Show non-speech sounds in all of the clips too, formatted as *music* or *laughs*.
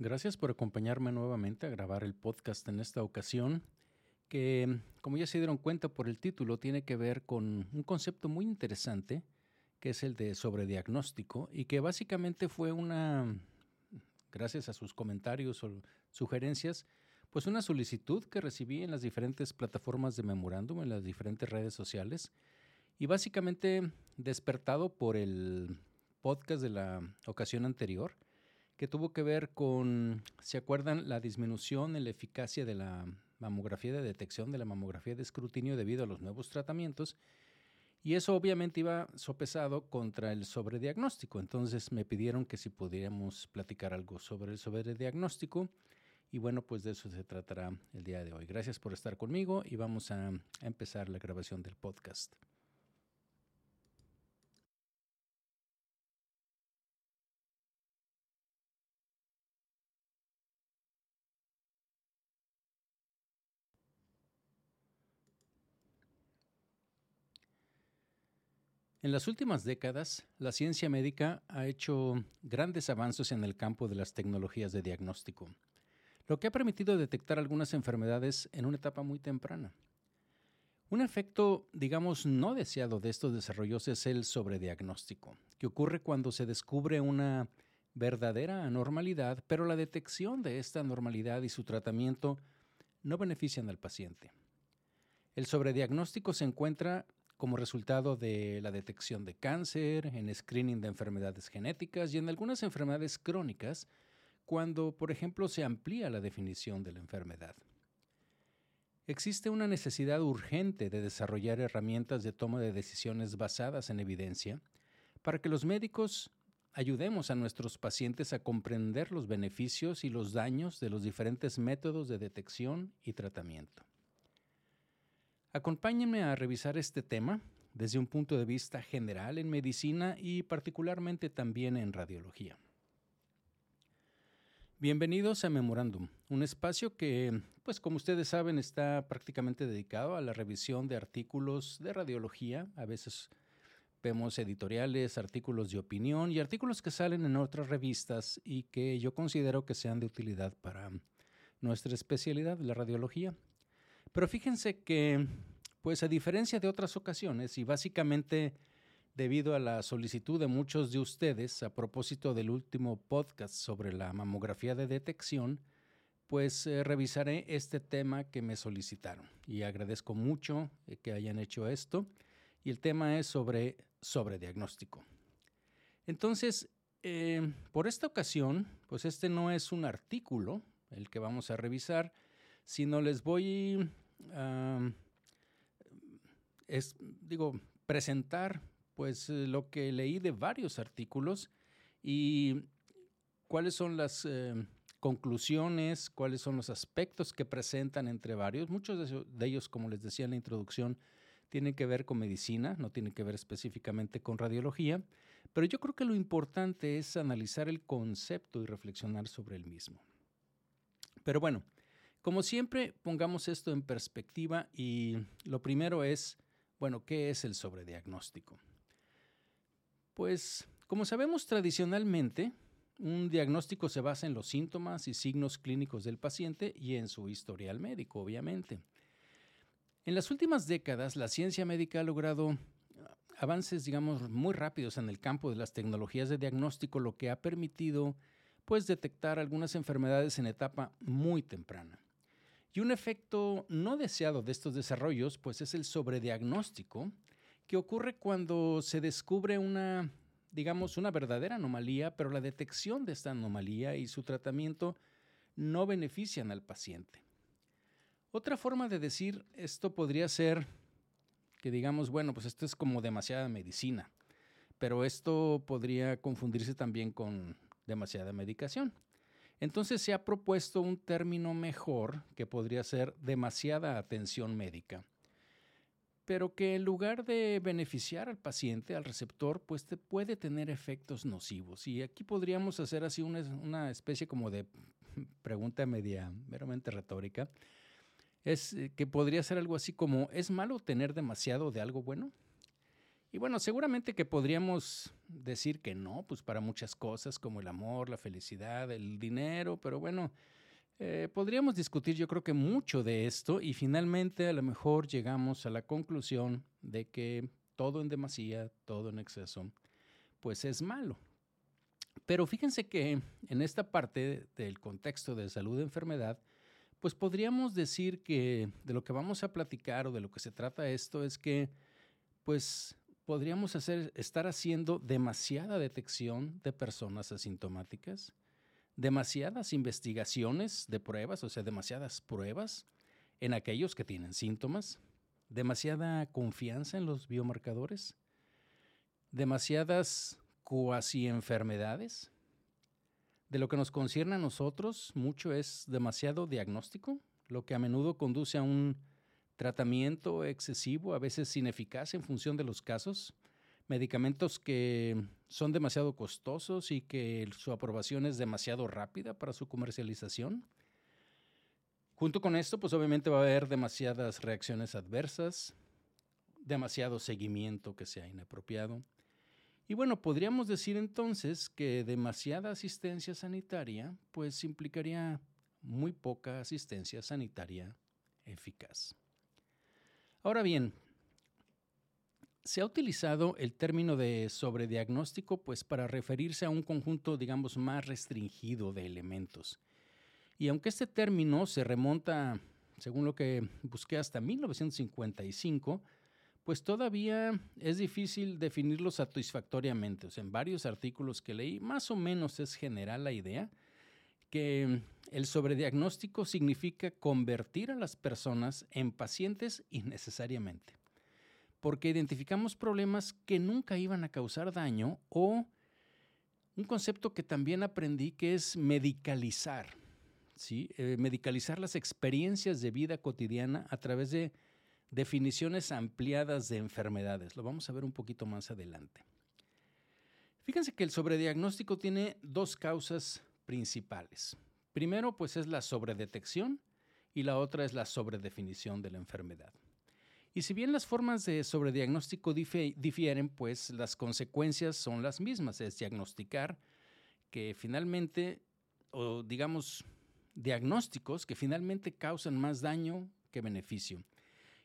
Gracias por acompañarme nuevamente a grabar el podcast en esta ocasión, que como ya se dieron cuenta por el título, tiene que ver con un concepto muy interesante, que es el de sobrediagnóstico, y que básicamente fue una, gracias a sus comentarios o sugerencias, pues una solicitud que recibí en las diferentes plataformas de memorándum, en las diferentes redes sociales, y básicamente despertado por el podcast de la ocasión anterior, que tuvo que ver con, ¿se acuerdan? La disminución en la eficacia de la mamografía de detección, de la mamografía de escrutinio debido a los nuevos tratamientos. Y eso obviamente iba sopesado contra el sobrediagnóstico. Entonces me pidieron que si pudiéramos platicar algo sobre el sobrediagnóstico. Y bueno, pues de eso se tratará el día de hoy. Gracias por estar conmigo y vamos a, empezar la grabación del podcast. En las últimas décadas, la ciencia médica ha hecho grandes avances en el campo de las tecnologías de diagnóstico, lo que ha permitido detectar algunas enfermedades en una etapa muy temprana. Un efecto, digamos, no deseado de estos desarrollos es el sobrediagnóstico, que ocurre cuando se descubre una verdadera anormalidad, pero la detección de esta anormalidad y su tratamiento no benefician al paciente. El sobrediagnóstico se encuentra como resultado de la detección de cáncer, en screening de enfermedades genéticas y en algunas enfermedades crónicas, cuando, por ejemplo, se amplía la definición de la enfermedad. Existe una necesidad urgente de desarrollar herramientas de toma de decisiones basadas en evidencia para que los médicos ayudemos a nuestros pacientes a comprender los beneficios y los daños de los diferentes métodos de detección y tratamiento. Acompáñenme a revisar este tema desde un punto de vista general en medicina y particularmente también en radiología. Bienvenidos a Memorándum, un espacio que, pues como ustedes saben, está prácticamente dedicado a la revisión de artículos de radiología. A veces vemos editoriales, artículos de opinión y artículos que salen en otras revistas y que yo considero que sean de utilidad para nuestra especialidad, la radiología. Pero fíjense que, pues a diferencia de otras ocasiones, y básicamente debido a la solicitud de muchos de ustedes a propósito del último podcast sobre la mamografía de detección, pues eh, revisaré este tema que me solicitaron y agradezco mucho eh, que hayan hecho esto. Y el tema es sobre sobrediagnóstico. Entonces, eh, por esta ocasión, pues este no es un artículo el que vamos a revisar, sino les voy a, digo, presentar pues eh, lo que leí de varios artículos y cuáles son las eh, conclusiones, cuáles son los aspectos que presentan entre varios. Muchos de ellos, como les decía en la introducción, tienen que ver con medicina, no tienen que ver específicamente con radiología, pero yo creo que lo importante es analizar el concepto y reflexionar sobre el mismo. Pero bueno, como siempre, pongamos esto en perspectiva y lo primero es, bueno, ¿qué es el sobrediagnóstico? Pues, como sabemos tradicionalmente, un diagnóstico se basa en los síntomas y signos clínicos del paciente y en su historial médico, obviamente. En las últimas décadas, la ciencia médica ha logrado avances, digamos, muy rápidos en el campo de las tecnologías de diagnóstico, lo que ha permitido, pues, detectar algunas enfermedades en etapa muy temprana. Y un efecto no deseado de estos desarrollos, pues es el sobrediagnóstico, que ocurre cuando se descubre una, digamos, una verdadera anomalía, pero la detección de esta anomalía y su tratamiento no benefician al paciente. Otra forma de decir esto podría ser que digamos, bueno, pues esto es como demasiada medicina, pero esto podría confundirse también con demasiada medicación. Entonces se ha propuesto un término mejor que podría ser demasiada atención médica, pero que en lugar de beneficiar al paciente, al receptor, pues puede tener efectos nocivos. Y aquí podríamos hacer así una, especie como de *laughs* pregunta media meramente retórica. Es eh, que podría ser algo así como, ¿es malo tener demasiado de algo bueno? Y bueno, seguramente que podríamos decir que no, pues para muchas cosas como el amor, la felicidad, el dinero, pero bueno, eh, podríamos discutir yo creo que mucho de esto y finalmente a lo mejor llegamos a la conclusión de que todo en demasía, todo en exceso, pues es malo. Pero fíjense que en esta parte del contexto de salud enfermedad, pues podríamos decir que de lo que vamos a platicar o de lo que se trata esto es que pues podríamos hacer, estar haciendo demasiada detección de personas asintomáticas, demasiadas investigaciones de pruebas, o sea, demasiadas pruebas en aquellos que tienen síntomas, demasiada confianza en los biomarcadores, demasiadas cuasi enfermedades. De lo que nos concierne a nosotros, mucho es demasiado diagnóstico, lo que a menudo conduce a un tratamiento excesivo, a veces ineficaz en función de los casos, medicamentos que son demasiado costosos y que su aprobación es demasiado rápida para su comercialización. Junto con esto, pues obviamente va a haber demasiadas reacciones adversas, demasiado seguimiento que sea inapropiado. Y bueno, podríamos decir entonces que demasiada asistencia sanitaria pues implicaría muy poca asistencia sanitaria eficaz. Ahora bien, se ha utilizado el término de sobrediagnóstico pues para referirse a un conjunto, digamos, más restringido de elementos. Y aunque este término se remonta, según lo que busqué, hasta 1955, pues todavía es difícil definirlo satisfactoriamente. O sea, en varios artículos que leí, más o menos es general la idea que el sobrediagnóstico significa convertir a las personas en pacientes innecesariamente, porque identificamos problemas que nunca iban a causar daño o un concepto que también aprendí que es medicalizar, ¿sí? Eh, medicalizar las experiencias de vida cotidiana a través de definiciones ampliadas de enfermedades. Lo vamos a ver un poquito más adelante. Fíjense que el sobrediagnóstico tiene dos causas principales. Primero, pues es la sobredetección y la otra es la sobredefinición de la enfermedad. Y si bien las formas de sobrediagnóstico difieren, pues las consecuencias son las mismas, es diagnosticar que finalmente, o digamos, diagnósticos que finalmente causan más daño que beneficio.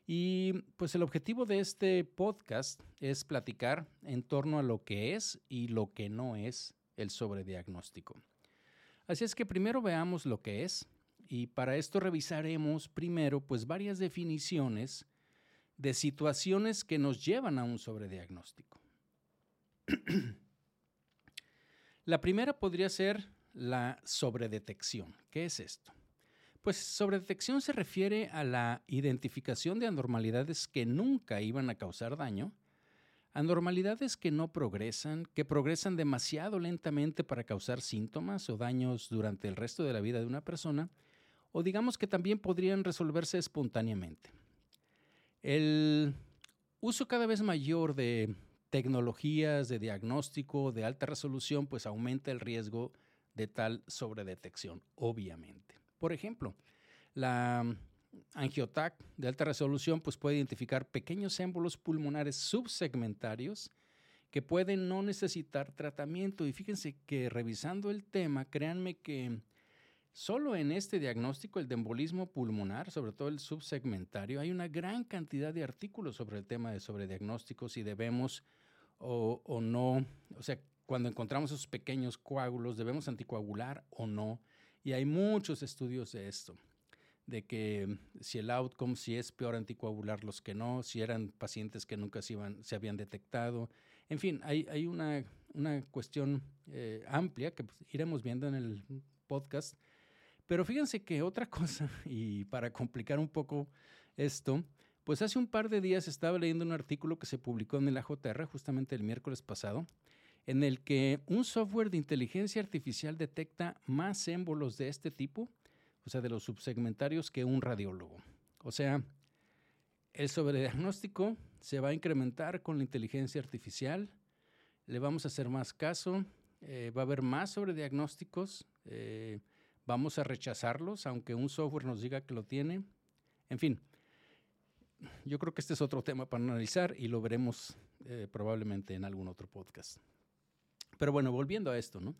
Y pues el objetivo de este podcast es platicar en torno a lo que es y lo que no es el sobrediagnóstico. Así es que primero veamos lo que es y para esto revisaremos primero pues varias definiciones de situaciones que nos llevan a un sobrediagnóstico. *clears throat* la primera podría ser la sobredetección. ¿Qué es esto? Pues sobredetección se refiere a la identificación de anormalidades que nunca iban a causar daño Anormalidades que no progresan, que progresan demasiado lentamente para causar síntomas o daños durante el resto de la vida de una persona, o digamos que también podrían resolverse espontáneamente. El uso cada vez mayor de tecnologías de diagnóstico de alta resolución pues aumenta el riesgo de tal sobredetección, obviamente. Por ejemplo, la angiotac de alta resolución pues puede identificar pequeños émbolos pulmonares subsegmentarios que pueden no necesitar tratamiento. Y fíjense que revisando el tema, créanme que solo en este diagnóstico, el de embolismo pulmonar, sobre todo el subsegmentario, hay una gran cantidad de artículos sobre el tema de sobrediagnóstico, si debemos o, o no, o sea, cuando encontramos esos pequeños coágulos, debemos anticoagular o no. Y hay muchos estudios de esto de que si el outcome, si es peor anticoagular los que no, si eran pacientes que nunca se, iban, se habían detectado. En fin, hay, hay una, una, cuestión eh, amplia que pues, iremos viendo en el podcast. Pero fíjense que otra *laughs* cosa, y para complicar un poco esto, pues hace un par de días estaba leyendo un artículo que se publicó en el AJR, justamente el miércoles pasado, en el que un software de inteligencia artificial detecta más émbolos de este tipo o sea, de los subsegmentarios que un radiólogo. O sea, el sobrediagnóstico se va a incrementar con la inteligencia artificial, le vamos a hacer más caso, eh, va a haber más sobrediagnósticos, eh, vamos a rechazarlos, aunque un software nos diga que lo tiene. En fin, yo creo que este es otro tema para analizar y lo veremos eh, probablemente en algún otro podcast. Pero bueno, volviendo a esto, ¿no?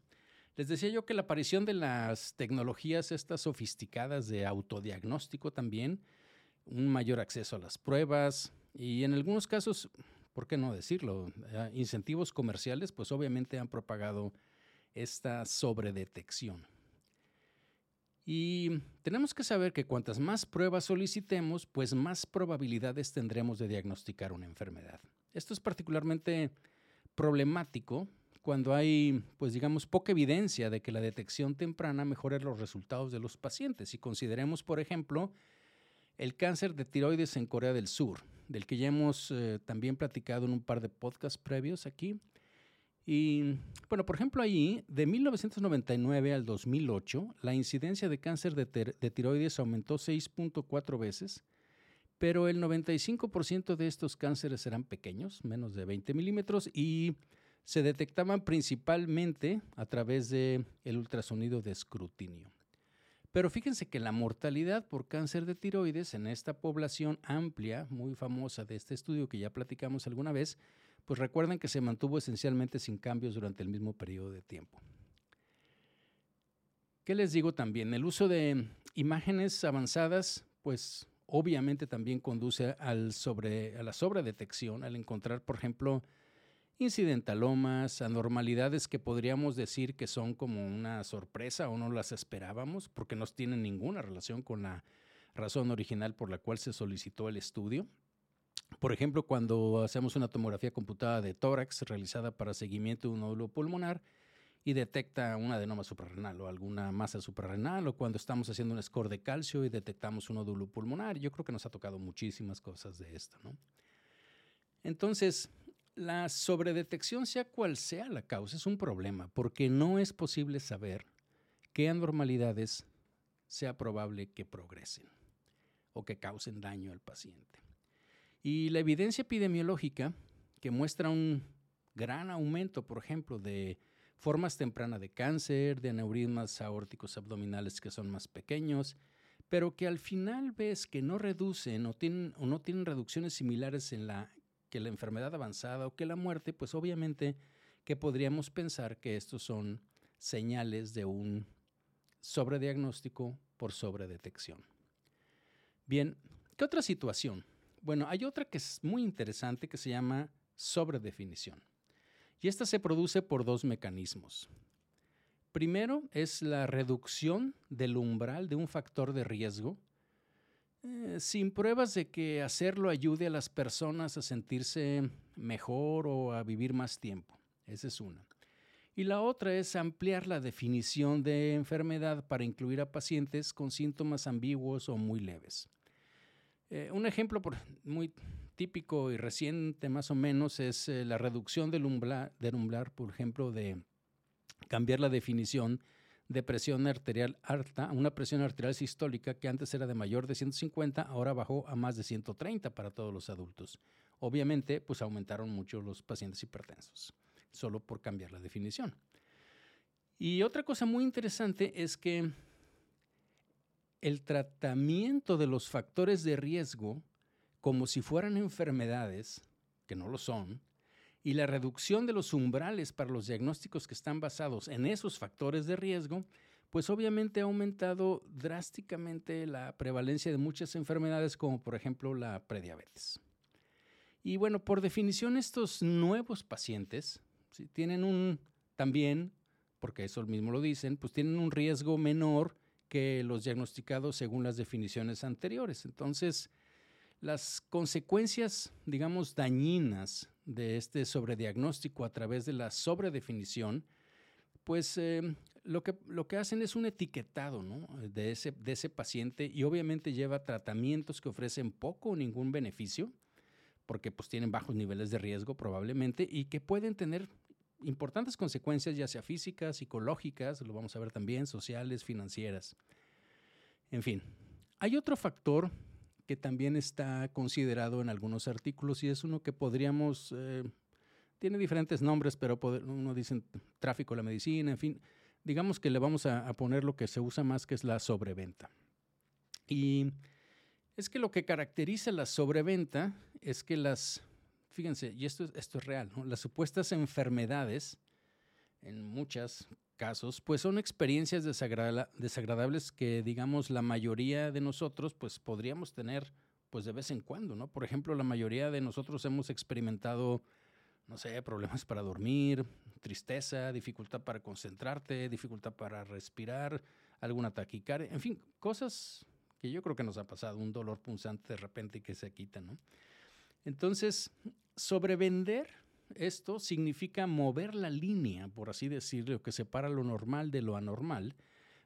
Les decía yo que la aparición de las tecnologías estas sofisticadas de autodiagnóstico también, un mayor acceso a las pruebas y en algunos casos, ¿por qué no decirlo? Eh, incentivos comerciales, pues obviamente han propagado esta sobredetección. Y tenemos que saber que cuantas más pruebas solicitemos, pues más probabilidades tendremos de diagnosticar una enfermedad. Esto es particularmente problemático cuando hay, pues digamos, poca evidencia de que la detección temprana mejore los resultados de los pacientes. Si consideremos, por ejemplo, el cáncer de tiroides en Corea del Sur, del que ya hemos eh, también platicado en un par de podcasts previos aquí, y bueno, por ejemplo, ahí, de 1999 al 2008, la incidencia de cáncer de, tiroides aumentó 6.4 veces, pero el 95% de estos cánceres eran pequeños, menos de 20 milímetros, y se detectaban principalmente a través del el ultrasonido de escrutinio. Pero fíjense que la mortalidad por cáncer de tiroides en esta población amplia, muy famosa de este estudio que ya platicamos alguna vez, pues recuerden que se mantuvo esencialmente sin cambios durante el mismo periodo de tiempo. ¿Qué les digo también? El uso de imágenes avanzadas, pues obviamente también conduce al sobre, a la sobredetección, al encontrar, por ejemplo, incidentalomas, anormalidades que podríamos decir que son como una sorpresa o no las esperábamos porque no tienen ninguna relación con la razón original por la cual se solicitó el estudio. Por ejemplo, cuando hacemos una tomografía computada de tórax realizada para seguimiento de un nódulo pulmonar y detecta un adenoma suprarrenal o alguna masa suprarrenal, o cuando estamos haciendo un score de calcio y detectamos un nódulo pulmonar, yo creo que nos ha tocado muchísimas cosas de esto. ¿no? Entonces, la sobredetección, sea cual sea la causa, es un problema porque no es posible saber qué anormalidades sea probable que progresen o que causen daño al paciente. Y la evidencia epidemiológica que muestra un gran aumento, por ejemplo, de formas tempranas de cáncer, de aneurismas aórticos abdominales que son más pequeños, pero que al final ves que no reducen o, o no tienen reducciones similares en la que la enfermedad avanzada o que la muerte, pues obviamente que podríamos pensar que estos son señales de un sobrediagnóstico por sobredetección. Bien, ¿qué otra situación? Bueno, hay otra que es muy interesante que se llama sobredefinición. Y esta se produce por dos mecanismos. Primero es la reducción del umbral de un factor de riesgo, eh, sin pruebas de que hacerlo ayude a las personas a sentirse mejor o a vivir más tiempo. Esa es una. Y la otra es ampliar la definición de enfermedad para incluir a pacientes con síntomas ambiguos o muy leves. Eh, un ejemplo muy típico y reciente más o menos es eh, la reducción del umbral, por ejemplo, de cambiar la definición de presión arterial alta, una presión arterial sistólica que antes era de mayor de 150, ahora bajó a más de 130 para todos los adultos. Obviamente, pues aumentaron mucho los pacientes hipertensos, solo por cambiar la definición. Y otra cosa muy interesante es que el tratamiento de los factores de riesgo como si fueran enfermedades, que no lo son, y la reducción de los umbrales para los diagnósticos que están basados en esos factores de riesgo, pues obviamente ha aumentado drásticamente la prevalencia de muchas enfermedades como por ejemplo la prediabetes. Y bueno, por definición estos nuevos pacientes tienen un también, porque eso mismo lo dicen, pues tienen un riesgo menor que los diagnosticados según las definiciones anteriores. Entonces, las consecuencias, digamos, dañinas de este sobrediagnóstico a través de la sobredefinición, pues eh, lo, que, lo que hacen es un etiquetado de, ese, de ese paciente y obviamente lleva tratamientos que ofrecen poco o ningún beneficio, porque pues tienen bajos niveles de riesgo probablemente y que pueden tener importantes consecuencias, ya sea físicas, psicológicas, lo vamos a ver también, sociales, financieras. En fin, hay otro factor que también está considerado en algunos artículos y es uno que podríamos, eh, tiene diferentes nombres, pero uno dice tráfico de la medicina, en fin, digamos que le vamos a, poner lo que se usa más, que es la sobreventa. Y es que lo que caracteriza la sobreventa es que las fíjense, y esto, esto es real, las supuestas enfermedades, en muchos pues son experiencias desagradables que, digamos, la mayoría de nosotros, pues podríamos tener, pues de vez en cuando, ¿no? Por ejemplo, la mayoría de nosotros hemos experimentado, no sé, problemas para dormir, tristeza, dificultad para concentrarte, dificultad para respirar, alguna taquicardia, en fin, cosas que yo creo que nos ha pasado, un dolor punzante de repente y que se quita, ¿no? Entonces, sobrevender esto significa mover la línea, por así decirlo, que separa lo normal de lo anormal,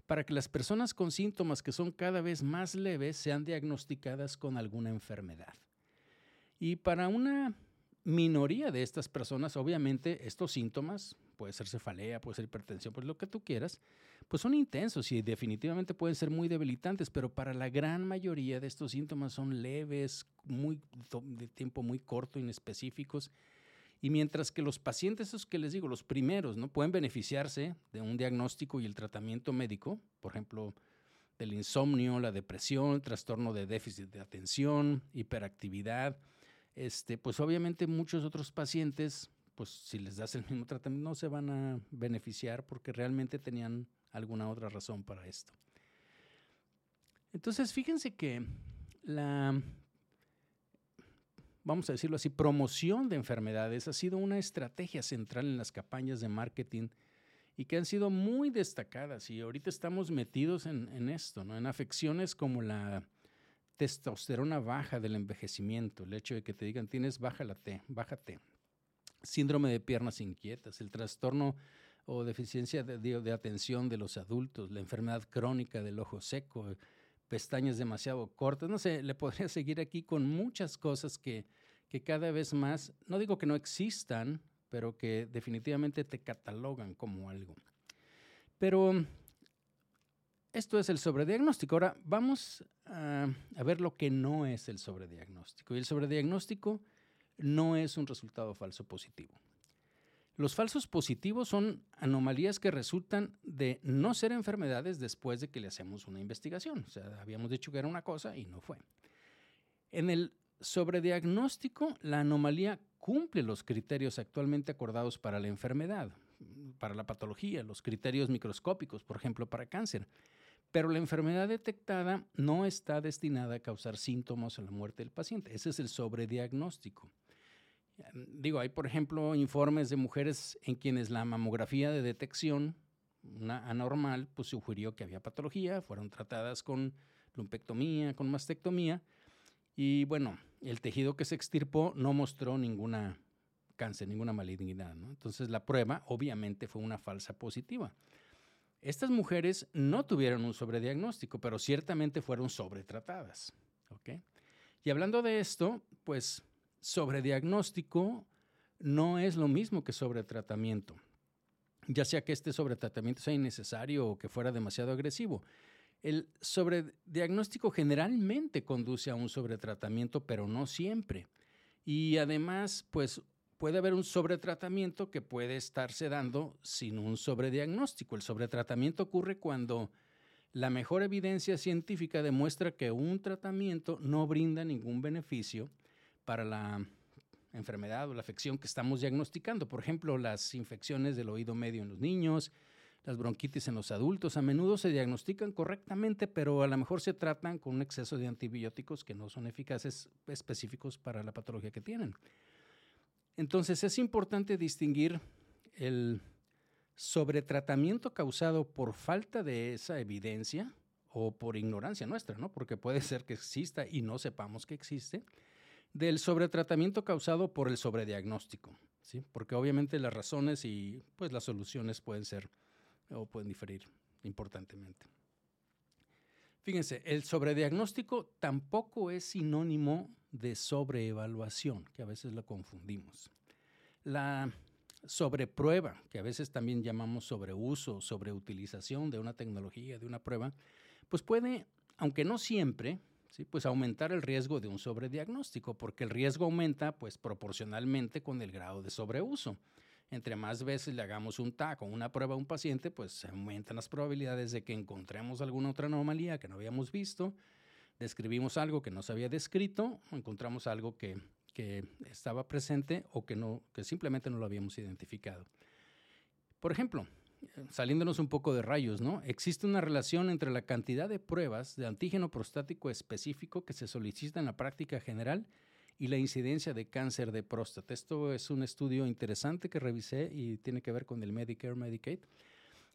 para que las personas con síntomas que son cada vez más leves sean diagnosticadas con alguna enfermedad. Y para una minoría de estas personas, obviamente, estos síntomas, puede ser cefalea, puede ser hipertensión, pues lo que tú quieras, pues son intensos y definitivamente pueden ser muy debilitantes, pero para la gran mayoría de estos síntomas son leves, muy, de tiempo muy corto, inespecíficos. Y mientras que los pacientes, esos que les digo, los primeros, ¿no? Pueden beneficiarse de un diagnóstico y el tratamiento médico, por ejemplo, del insomnio, la depresión, trastorno de déficit de atención, hiperactividad, este, pues obviamente muchos otros pacientes, pues si les das el mismo tratamiento, no se van a beneficiar porque realmente tenían alguna otra razón para esto. Entonces, fíjense que la, vamos a decirlo así, promoción de enfermedades ha sido una estrategia central en las campañas de marketing y que han sido muy destacadas. Y ahorita estamos metidos en, esto, ¿no? en afecciones como la testosterona baja del envejecimiento, el hecho de que te digan tienes baja la T, bájate, síndrome de piernas inquietas, el trastorno o deficiencia de, atención de los adultos, la enfermedad crónica del ojo seco, pestañas demasiado cortas, no sé, le podría *laughs* seguir aquí con muchas cosas que, que cada vez más, no digo que no existan, pero que definitivamente te catalogan como algo. Pero esto es el sobrediagnóstico. Ahora vamos a, a, ver lo que no es el sobrediagnóstico. Y el sobrediagnóstico no es un resultado falso positivo. Los falsos positivos son anomalías que resultan de no ser enfermedades después de que le hacemos una investigación. O sea, habíamos dicho que era una cosa y no fue. En el sobrediagnóstico, la anomalía cumple los criterios actualmente acordados para la enfermedad, para la patología, los criterios microscópicos, por ejemplo, para cáncer. Pero la enfermedad detectada no está destinada a causar síntomas o la muerte del paciente. Ese es el sobrediagnóstico. Digo, hay por ejemplo informes de mujeres en quienes la mamografía de detección una anormal pues sugirió que había patología, fueron tratadas con lumpectomía, con mastectomía y bueno, el tejido que se extirpó no mostró ninguna cáncer, ninguna malignidad, Entonces la prueba obviamente fue una falsa positiva. Estas mujeres no tuvieron un sobrediagnóstico, pero ciertamente fueron sobretratadas. Y hablando de esto, pues sobrediagnóstico no es lo mismo que sobretratamiento, ya sea que este sobretratamiento sea innecesario o que fuera demasiado agresivo. El sobrediagnóstico generalmente conduce a un sobretratamiento, pero no siempre. Y además, pues puede haber un sobretratamiento que puede estarse dando sin un sobrediagnóstico. El sobretratamiento ocurre cuando la mejor evidencia científica demuestra que un tratamiento no brinda ningún beneficio para la enfermedad o la afección que estamos diagnosticando. Por ejemplo, las infecciones del oído medio en los niños, las bronquitis en los adultos, a menudo se diagnostican correctamente, pero a lo mejor se tratan con un exceso de antibióticos que no son eficaces específicos para la patología que tienen. Entonces es importante distinguir el sobretratamiento causado por falta de esa evidencia o por ignorancia nuestra, ¿no? Porque puede ser que exista y no sepamos que existe del sobretratamiento causado por el sobrediagnóstico, ¿sí? Porque obviamente las razones y pues las soluciones pueden ser o pueden diferir importantemente. Fíjense, el sobrediagnóstico tampoco es sinónimo de sobreevaluación, que a veces lo confundimos. La sobreprueba, que a veces también llamamos sobreuso, sobreutilización de una tecnología, de una prueba, pues puede, aunque no siempre, ¿sí? pues aumentar el riesgo de un sobrediagnóstico, porque el riesgo aumenta pues proporcionalmente con el grado de sobreuso. Entre más veces le hagamos un TAC o una prueba a un paciente, pues aumentan las probabilidades de que encontremos alguna otra anomalía que no habíamos visto, describimos algo que no se había descrito, o encontramos algo que, que estaba presente o que, no, que simplemente no lo habíamos identificado. Por ejemplo, saliéndonos un poco de rayos, ¿no? Existe una relación entre la cantidad de pruebas de antígeno prostático específico que se solicita en la práctica general y la incidencia de cáncer de próstata. Esto es un estudio interesante que revisé y tiene que ver con el Medicare, Medicaid.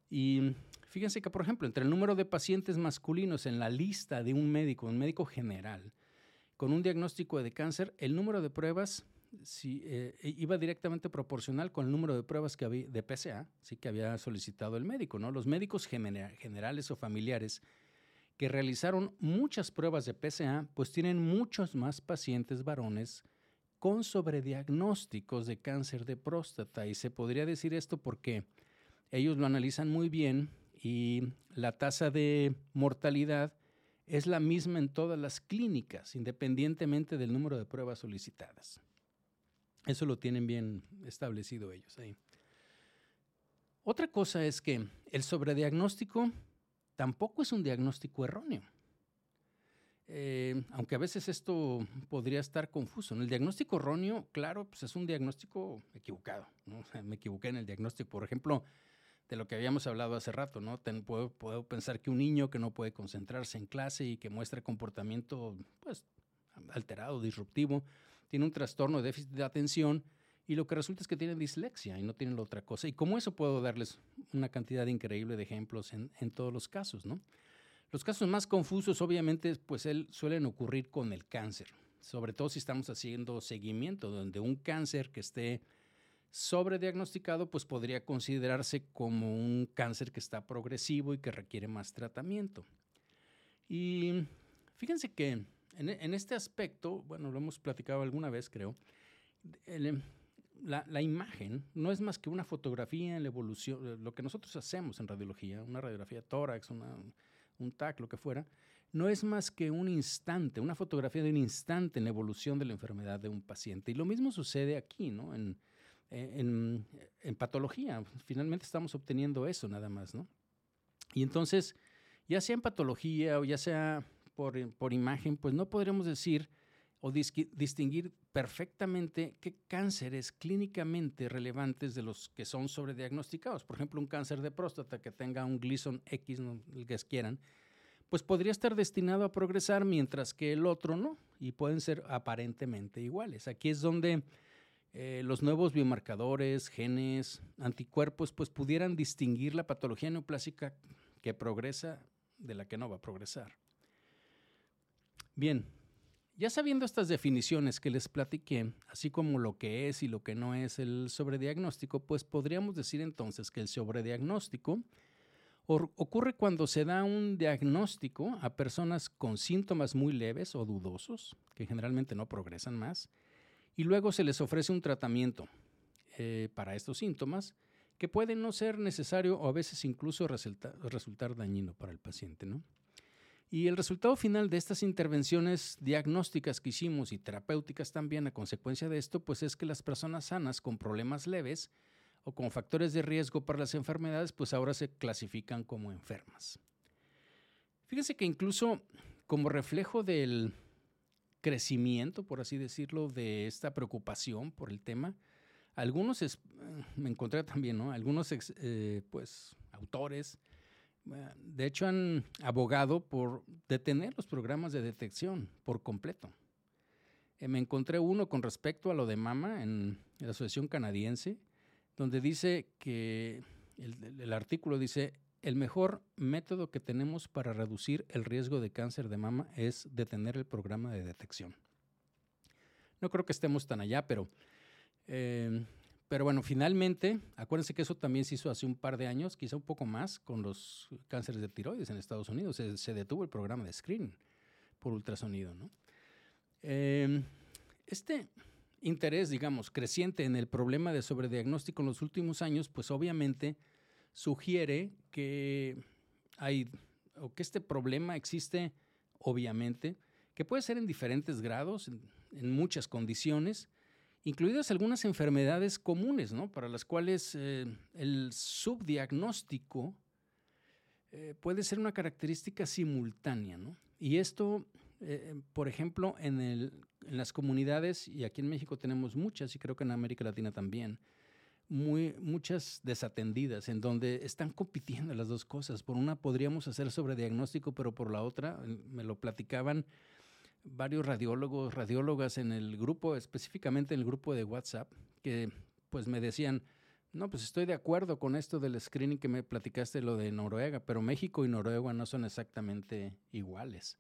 Y fíjense que, por ejemplo, entre el número de pacientes masculinos en la lista de un médico, un médico general, con un diagnóstico de cáncer, el número de pruebas eh, iba directamente proporcional con el número de pruebas que había, de PSA sí, que había solicitado el médico. ¿no? Los médicos generales o familiares que realizaron muchas pruebas de PSA, pues tienen muchos más pacientes varones con sobrediagnósticos de cáncer de próstata. Y se podría decir esto porque ellos lo analizan muy bien y la tasa de mortalidad es la misma en todas las clínicas, independientemente del número de pruebas solicitadas. Eso lo tienen bien establecido ellos ahí. Otra cosa es que el sobrediagnóstico tampoco es un diagnóstico erróneo. Eh, aunque a veces esto podría estar confuso. El diagnóstico erróneo, claro, pues es un diagnóstico equivocado. me equivoqué en el diagnóstico. Por ejemplo, de lo que habíamos hablado hace rato, ¿no? puedo, puedo, pensar que un niño que no puede concentrarse en clase y que muestra comportamiento pues, alterado, disruptivo, tiene un trastorno de déficit de atención y lo que resulta es que tienen dislexia y no tienen la otra cosa. Y como eso puedo darles una cantidad increíble de ejemplos en, todos los casos, ¿no? Los casos más confusos, obviamente, pues suelen ocurrir con el cáncer, sobre todo si estamos haciendo seguimiento, donde un cáncer que esté sobrediagnosticado, pues podría considerarse como un cáncer que está progresivo y que requiere más tratamiento. Y fíjense que en, este aspecto, bueno, lo hemos platicado alguna vez, creo, em, la, imagen no es más que una fotografía en la evolución, eh, lo que nosotros hacemos en radiología, una radiografía tórax, un TAC, lo que fuera, no es más que un instante, una fotografía de un instante en la evolución de la enfermedad de un paciente. Y lo mismo sucede aquí, ¿no? En, en, en patología, finalmente estamos obteniendo eso nada más, ¿no? Y entonces, ya sea en patología o ya sea por, imagen, pues no podremos decir o distinguir perfectamente qué cánceres clínicamente relevantes de los que son sobrediagnosticados. Por ejemplo, un cáncer de próstata que tenga un Gleason X, el que quieran, pues podría estar destinado a progresar mientras que el otro no, y pueden ser aparentemente iguales. Aquí es donde eh, los nuevos biomarcadores, genes, anticuerpos, pues pudieran distinguir la patología neoplásica que progresa de la que no va a progresar. Bien, ya sabiendo estas definiciones que les platiqué, así como lo que es y lo que no es el sobrediagnóstico, pues podríamos decir entonces que el sobrediagnóstico ocurre cuando se da un diagnóstico a personas con síntomas muy leves o dudosos, que generalmente no progresan más, y luego se les ofrece un tratamiento eh, para estos síntomas que puede no ser necesario o a veces incluso resultar dañino para el paciente, ¿no? Y el resultado final de estas intervenciones diagnósticas que hicimos y terapéuticas también a consecuencia de esto, pues es que las personas sanas con problemas leves o con factores de riesgo para las enfermedades, pues ahora se clasifican como enfermas. Fíjense que incluso como reflejo del crecimiento, por así decirlo, de esta preocupación por el tema, algunos, eh, me encontré también, ¿no? Algunos, eh, pues, autores, de hecho, han abogado por detener los programas de detección por completo. Eh, me encontré uno con respecto a lo de mama en la Asociación Canadiense, donde dice que el, artículo dice, el mejor método que tenemos para reducir el riesgo de cáncer de mama es detener el programa de detección. No creo que estemos tan allá, pero eh, pero bueno, finalmente, acuérdense que eso también se hizo hace un par de años, quizá un poco más, con los cánceres de tiroides en Estados Unidos. Se, detuvo el programa de screening por ultrasonido. ¿no? Em, este interés, digamos, creciente en el problema de sobrediagnóstico en los últimos años, pues obviamente sugiere que hay, o que este problema existe, obviamente, que puede ser en diferentes grados, en muchas condiciones, incluidas algunas enfermedades comunes, ¿no? Para las cuales eh, el subdiagnóstico eh, puede ser una característica simultánea, ¿no? Y esto, eh, por ejemplo, en el en las comunidades, y aquí en México tenemos muchas, y creo que en América Latina también, muy, muchas desatendidas, en donde están compitiendo las dos cosas. Por una podríamos hacer sobre diagnóstico, pero por la otra, me lo platicaban varios radiólogos, radiólogas en el grupo, específicamente en el grupo de WhatsApp, que pues me decían, no, pues estoy de acuerdo con esto del screening que me platicaste, lo de Noruega, pero México y Noruega no son exactamente iguales.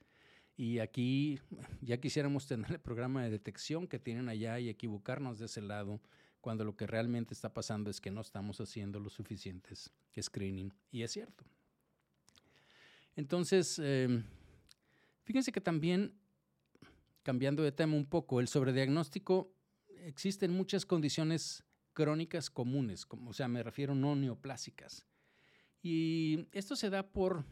Y aquí ya quisiéramos tener el programa de detección que tienen allá y equivocarnos de ese lado cuando lo que realmente está pasando es que no estamos haciendo lo suficientes screening. Y es cierto. Entonces, em, fíjense que también, cambiando de tema un poco, el sobrediagnóstico, existen muchas condiciones crónicas comunes, como, o sea, me refiero no neoplásicas. Y esto se da por,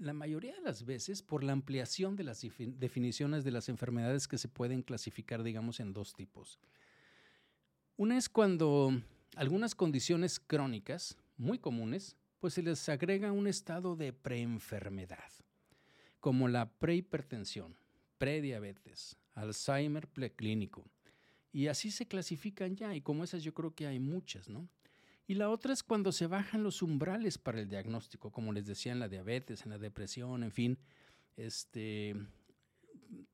la mayoría de las veces, por la ampliación de las definiciones de las enfermedades que se pueden clasificar, digamos, en dos tipos. Una es cuando algunas condiciones crónicas, muy comunes, pues se les agrega un estado de preenfermedad, como la prehipertensión, prediabetes, Alzheimer preclínico, y así se clasifican ya, y como esas yo creo que hay muchas, ¿no? Y la otra es cuando se bajan los umbrales para el diagnóstico, como les decía en la diabetes, en la depresión, en fin. Este,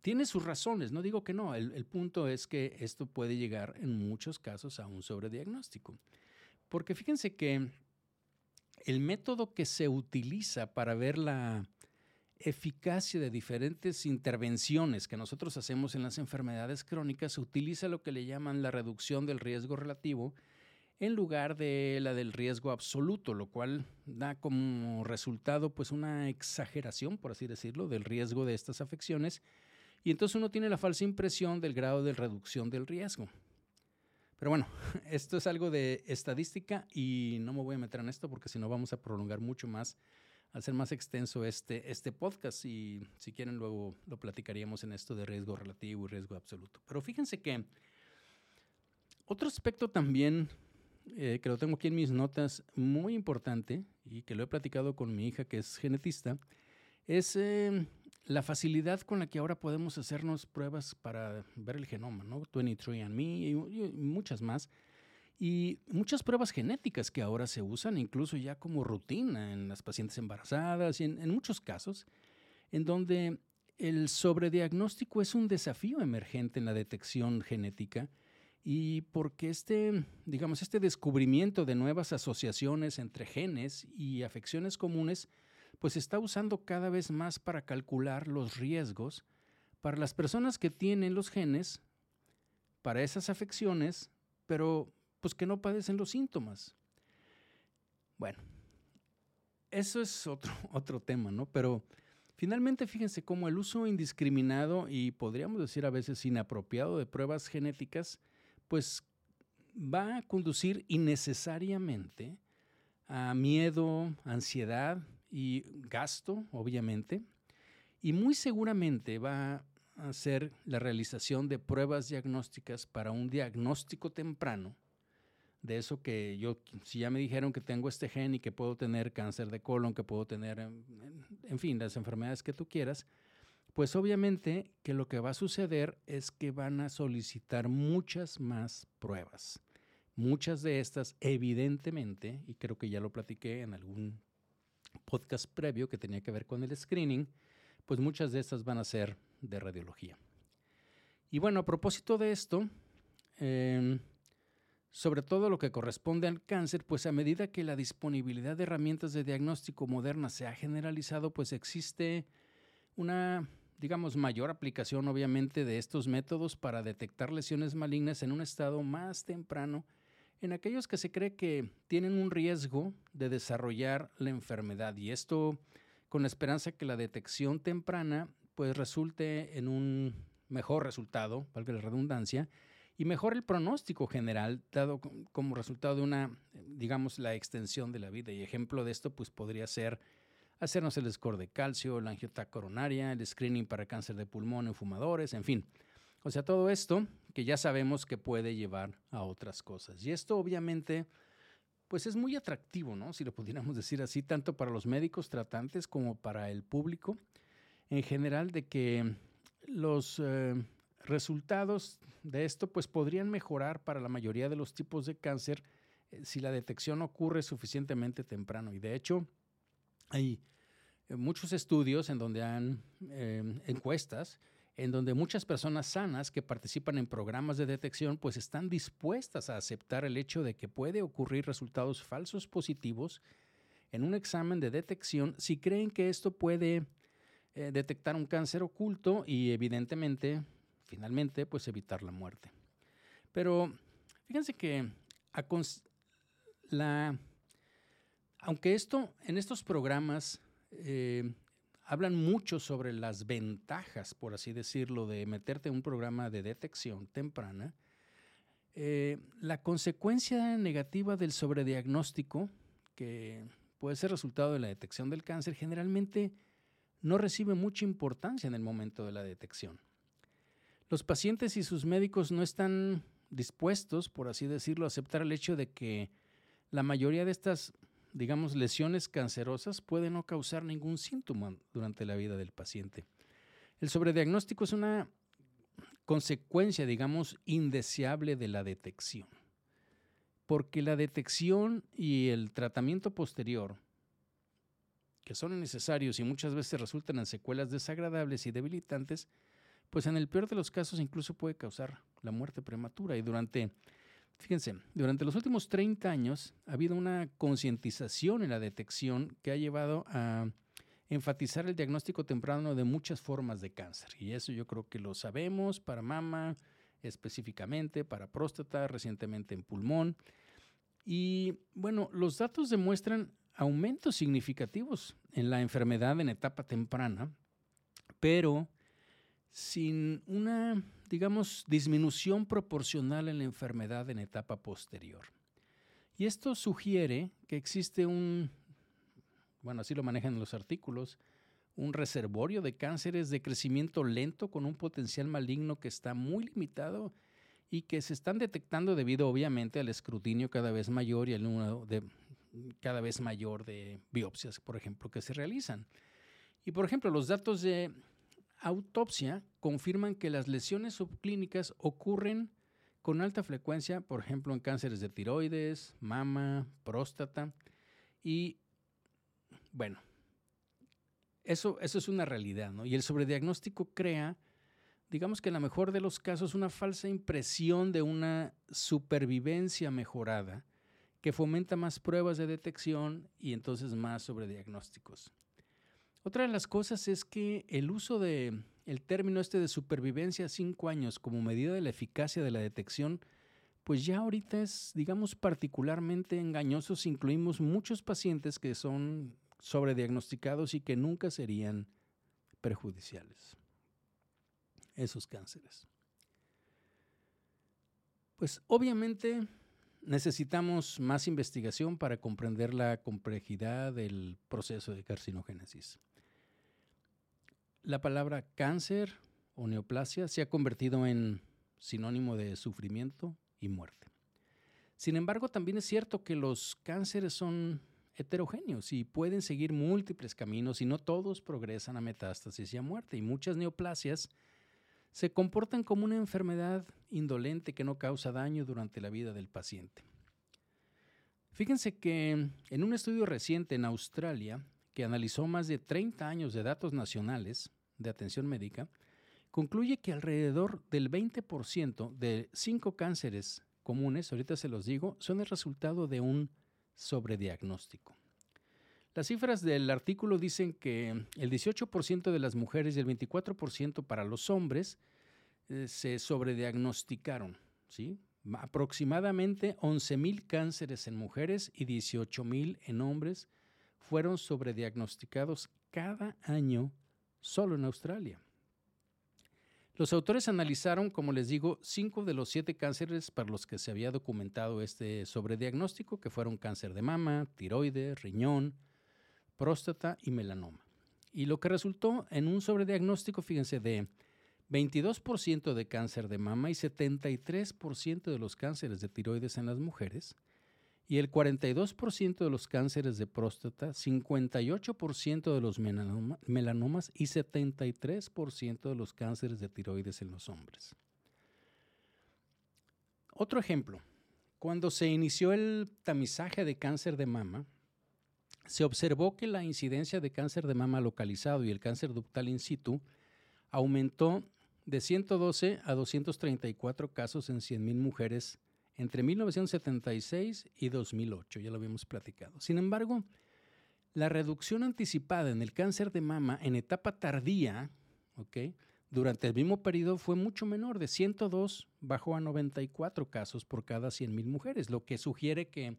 tiene sus razones, no digo que no, el, el punto es que esto puede llegar en muchos casos a un sobrediagnóstico. Porque fíjense que el método que se utiliza para ver la eficacia de diferentes intervenciones que nosotros hacemos en las enfermedades crónicas, se utiliza lo que le llaman la reducción del riesgo relativo en lugar de la del riesgo absoluto, lo cual da como resultado pues una exageración, por así decirlo, del riesgo de estas afecciones y entonces uno tiene la falsa impresión del grado de reducción del riesgo. Pero bueno, *laughs* esto es algo de estadística y no me voy a meter en esto porque si no vamos a prolongar mucho más hacer más extenso este, este podcast y si quieren luego lo platicaríamos en esto de riesgo relativo y riesgo absoluto. Pero fíjense que otro aspecto también eh, que lo tengo aquí en mis notas muy importante y que lo he platicado con mi hija que es genetista es eh, la facilidad con la que ahora podemos hacernos pruebas para ver el genoma, ¿no? 23andMe y, y muchas más y muchas pruebas genéticas que ahora se usan incluso ya como rutina en las pacientes embarazadas y en, muchos casos, en donde el sobrediagnóstico es un desafío emergente en la detección genética y porque este, digamos, este descubrimiento de nuevas asociaciones entre genes y afecciones comunes, pues se está usando cada vez más para calcular los riesgos para las personas que tienen los genes para esas afecciones, pero pues que no padecen los síntomas. Bueno, eso es otro, *laughs* otro tema, ¿no? Pero finalmente fíjense cómo el uso indiscriminado y podríamos decir a veces inapropiado de pruebas genéticas, pues va a conducir innecesariamente a miedo, ansiedad y gasto, obviamente, y muy seguramente va a ser la realización de pruebas diagnósticas para un diagnóstico temprano de eso que yo, si ya me dijeron que tengo este gen y que puedo tener cáncer de colon, que puedo tener, en, fin, las enfermedades que tú quieras, pues obviamente que lo que va a suceder es que van a solicitar muchas más pruebas. Muchas de estas, evidentemente, y creo que ya lo platiqué en algún podcast previo que tenía que ver con el screening, pues muchas de estas van a ser de radiología. Y bueno, a propósito de esto, eh, sobre todo lo que corresponde al cáncer, pues a medida que la disponibilidad de herramientas de diagnóstico modernas se ha generalizado, pues existe una, digamos, mayor aplicación obviamente de estos métodos para detectar lesiones malignas en un estado más temprano en aquellos que se cree que tienen un riesgo de desarrollar la enfermedad. Y esto con la esperanza que la detección temprana pues resulte en un mejor resultado, valga la redundancia, y mejora el pronóstico general, dado como resultado de una, digamos, la extensión de la vida. Y ejemplo de esto, pues podría ser hacernos el score de calcio, la angiota coronaria, el screening para cáncer de pulmón en fumadores, en fin. O sea, todo esto que ya sabemos que puede llevar a otras cosas. Y esto obviamente, pues es muy atractivo, ¿no? Si lo pudiéramos *laughs* decir así, tanto para los médicos tratantes como para el público en general, de que los... Eh, resultados de esto pues podrían mejorar para la mayoría de los tipos de cáncer eh, si la detección ocurre suficientemente temprano. Y de hecho, hay eh, muchos estudios en donde han em, encuestas en donde muchas personas sanas que participan en programas de detección pues están dispuestas a aceptar el hecho de que puede ocurrir resultados falsos positivos en un examen de detección si creen que esto puede eh, detectar un cáncer oculto y evidentemente, finalmente, pues evitar la muerte. Pero fíjense que la, aunque esto en estos programas eh, hablan mucho sobre las ventajas, por así decirlo, de meterte en un programa de detección temprana, eh, la consecuencia negativa del sobrediagnóstico, que puede ser resultado de la detección del cáncer, generalmente no recibe mucha importancia en el momento de la detección. Los pacientes y sus médicos no están dispuestos, por así decirlo, a aceptar el hecho de que la mayoría de estas, digamos, lesiones cancerosas pueden no causar ningún síntoma durante la vida del paciente. El sobrediagnóstico es una consecuencia, digamos, indeseable de la detección, porque la detección y el tratamiento posterior que son necesarios y muchas veces resultan en secuelas desagradables y debilitantes, pues en el peor de los casos incluso puede causar la muerte prematura. Y durante, fíjense, durante los últimos 30 años ha habido una concientización en la detección que ha llevado a enfatizar el diagnóstico temprano de muchas formas de cáncer. Y eso yo creo que lo sabemos para mama específicamente, para próstata, recientemente en pulmón. Y bueno, los datos demuestran aumentos significativos en la enfermedad en etapa temprana, pero sin una, digamos, disminución proporcional en la enfermedad en etapa posterior. Y esto sugiere que existe un, bueno, así lo manejan los artículos, un reservorio de cánceres de crecimiento lento con un potencial maligno que está muy limitado y que se están detectando debido obviamente al escrutinio cada vez mayor y al número de cada vez mayor de biopsias, por ejemplo, que se realizan. Y, por ejemplo, los datos de autopsia confirman que las lesiones subclínicas ocurren con alta frecuencia, por ejemplo, en cánceres de tiroides, mama, próstata. Y, bueno, eso, eso es una realidad, ¿no? Y el sobrediagnóstico crea, digamos que en la mejor de los casos, una falsa impresión de una supervivencia mejorada que fomenta más pruebas de detección y entonces más sobre diagnósticos. Otra de las cosas es que el uso de el término este de supervivencia a cinco años como medida de la eficacia de la detección, pues ya ahorita es, digamos, particularmente engañoso si incluimos muchos pacientes que son sobrediagnosticados y que nunca serían perjudiciales. Esos cánceres. Pues obviamente necesitamos más investigación para comprender la complejidad del proceso de carcinogénesis. La palabra cáncer o neoplasia se ha convertido en sinónimo de sufrimiento y muerte. Sin embargo, también es cierto que los cánceres son heterogéneos y pueden seguir múltiples caminos y no todos progresan a metástasis y a muerte. Y muchas neoplasias se comportan como una enfermedad indolente que no causa daño durante la vida del paciente. Fíjense que en un estudio reciente en Australia, que analizó más de 30 años de datos nacionales de atención médica, concluye que alrededor del 20% de cinco cánceres comunes, ahorita se los digo, son el resultado de un sobrediagnóstico. Las cifras del artículo dicen que el 18% de las mujeres y el 24% para los hombres eh, se sobrediagnosticaron. Aproximadamente 11.000 cánceres en mujeres y 18.000 en hombres fueron sobrediagnosticados cada año solo en Australia. Los autores analizaron, como les digo, cinco de los siete cánceres para los que se había documentado este sobrediagnóstico, que fueron cáncer de mama, tiroides, riñón, próstata y melanoma. Y lo que resultó en un sobrediagnóstico, fíjense, de 22% de cáncer de mama y 73% de los cánceres de tiroides en las mujeres y el 42% de los cánceres de próstata, 58% de los melanomas y 73% de los cánceres de tiroides en los hombres. Otro ejemplo, cuando se inició el tamizaje de cáncer de mama, se observó que la incidencia de cáncer de mama localizado y el cáncer ductal in situ aumentó de 112 a 234 casos en 100.000 mujeres entre 1976 y 2008, ya lo habíamos platicado. Sin embargo, la reducción anticipada en el cáncer de mama en etapa tardía, durante el mismo periodo fue mucho menor, de 102 bajó a 94 casos por cada 100.000 mujeres, lo que sugiere que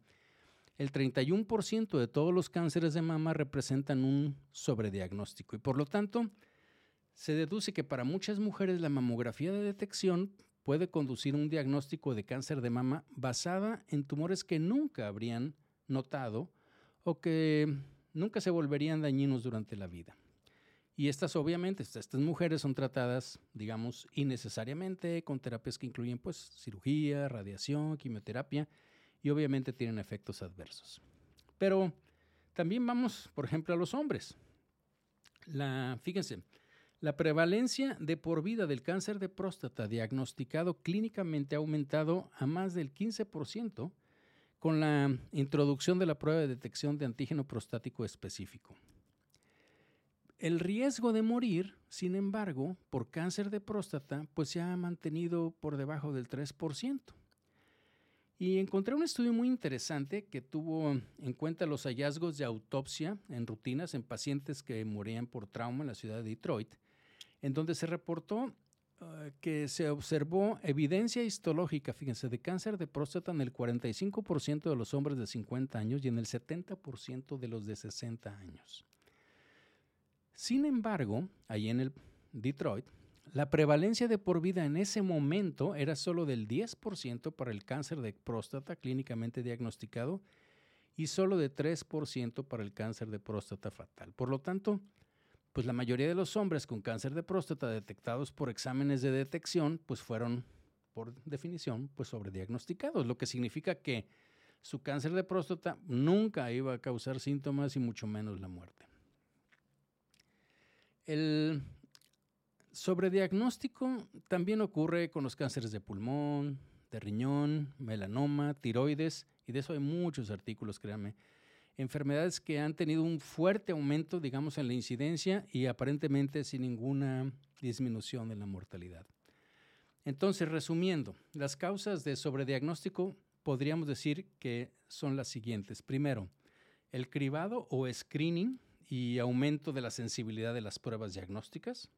el 31% de todos los cánceres de mama representan un sobrediagnóstico y por lo tanto se deduce que para muchas mujeres la mamografía de detección puede conducir un diagnóstico de cáncer de mama basada en tumores que nunca habrían notado o que nunca se volverían dañinos durante la vida. Y estas obviamente, estas mujeres son tratadas, digamos, innecesariamente con terapias que incluyen pues cirugía, radiación, quimioterapia y obviamente tienen efectos adversos. Pero también vamos, por ejemplo, a los hombres. La, fíjense, la prevalencia de por vida del cáncer de próstata diagnosticado clínicamente ha aumentado a más del 15% con la introducción de la prueba de detección de antígeno prostático específico. El riesgo de morir, sin embargo, por cáncer de próstata, pues se ha mantenido por debajo del 3%. Y encontré un estudio muy interesante que tuvo en cuenta los hallazgos de autopsia en rutinas en pacientes que morían por trauma en la ciudad de Detroit en donde se reportó ah, que se observó evidencia histológica, fíjense, de cáncer de próstata en el 45% de los hombres de 50 años y en el 70% de los de 60 años. Sin embargo, ahí en el Detroit, la prevalencia de por vida en ese momento era solo del 10% para el cáncer de próstata clínicamente diagnosticado y solo de 3% para el cáncer de próstata fatal. Por lo tanto, pues la mayoría de los hombres con cáncer de próstata detectados por exámenes de detección, pues fueron, por definición, pues sobrediagnosticados, lo que significa que su cáncer de próstata nunca iba a causar síntomas y mucho menos la muerte. El sobrediagnóstico también ocurre con los cánceres de pulmón, de riñón, melanoma, tiroides, y de eso hay muchos artículos, créanme enfermedades que han tenido un fuerte aumento, digamos, en la incidencia y aparentemente sin ninguna disminución en la mortalidad. Entonces, resumiendo, las causas de sobrediagnóstico podríamos decir que son las siguientes. Primero, el cribado o screening y aumento de la sensibilidad de las pruebas diagnósticas.